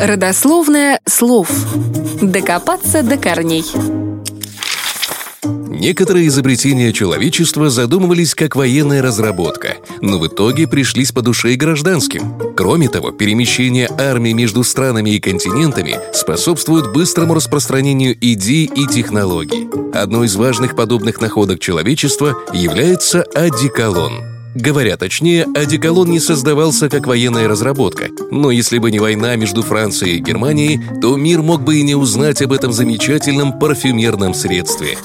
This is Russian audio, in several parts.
Родословное слов. Докопаться до корней. Некоторые изобретения человечества задумывались как военная разработка, но в итоге пришлись по душе и гражданским. Кроме того, перемещение армий между странами и континентами способствует быстрому распространению идей и технологий. Одной из важных подобных находок человечества является одеколон – Говоря точнее, одеколон не создавался как военная разработка. Но если бы не война между Францией и Германией, то мир мог бы и не узнать об этом замечательном парфюмерном средстве.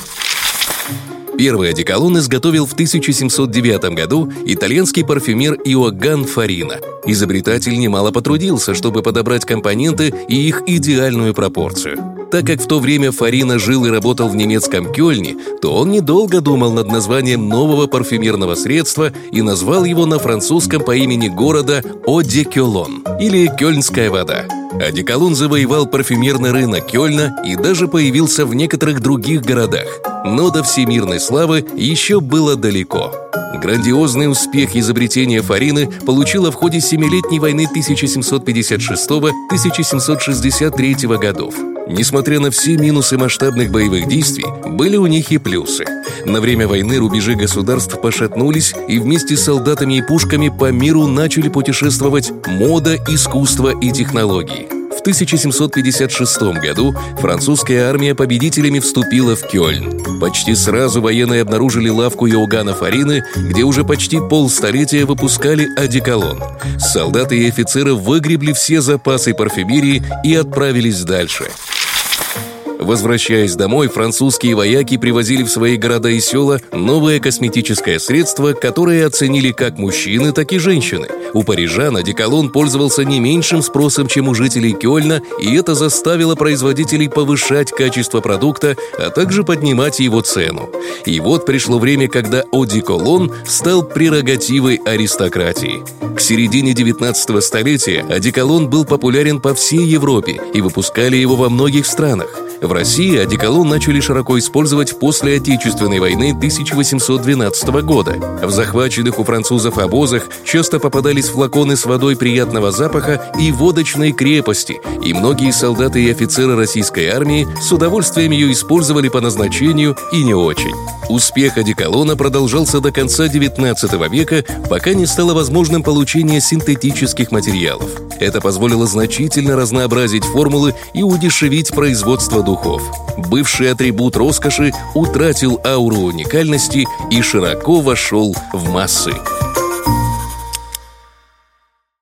Первый одеколон изготовил в 1709 году итальянский парфюмер Иоганн Фарина. Изобретатель немало потрудился, чтобы подобрать компоненты и их идеальную пропорцию. Так как в то время Фарина жил и работал в немецком Кёльне, то он недолго думал над названием нового парфюмерного средства и назвал его на французском по имени города Одекелон или Кёльнская вода. Одеколон завоевал парфюмерный рынок Кёльна и даже появился в некоторых других городах. Но до всемирной славы еще было далеко. Грандиозный успех изобретения фарины получила в ходе Семилетней войны 1756-1763 годов. Несмотря на все минусы масштабных боевых действий, были у них и плюсы. На время войны рубежи государств пошатнулись, и вместе с солдатами и пушками по миру начали путешествовать мода, искусство и технологии. В 1756 году французская армия победителями вступила в Кёльн. Почти сразу военные обнаружили лавку Иоганна Фарины, где уже почти полстолетия выпускали одеколон. Солдаты и офицеры выгребли все запасы парфюмерии и отправились дальше – Возвращаясь домой, французские вояки привозили в свои города и села новое косметическое средство, которое оценили как мужчины, так и женщины. У парижан одеколон пользовался не меньшим спросом, чем у жителей Кёльна, и это заставило производителей повышать качество продукта, а также поднимать его цену. И вот пришло время, когда одеколон стал прерогативой аристократии. К середине 19 столетия одеколон был популярен по всей Европе и выпускали его во многих странах. В России одеколон начали широко использовать после Отечественной войны 1812 года. В захваченных у французов обозах часто попадались флаконы с водой приятного запаха и водочной крепости, и многие солдаты и офицеры российской армии с удовольствием ее использовали по назначению и не очень. Успех одеколона продолжался до конца XIX века, пока не стало возможным получение синтетических материалов. Это позволило значительно разнообразить формулы и удешевить производство духов. Бывший атрибут роскоши утратил ауру уникальности и широко вошел в массы.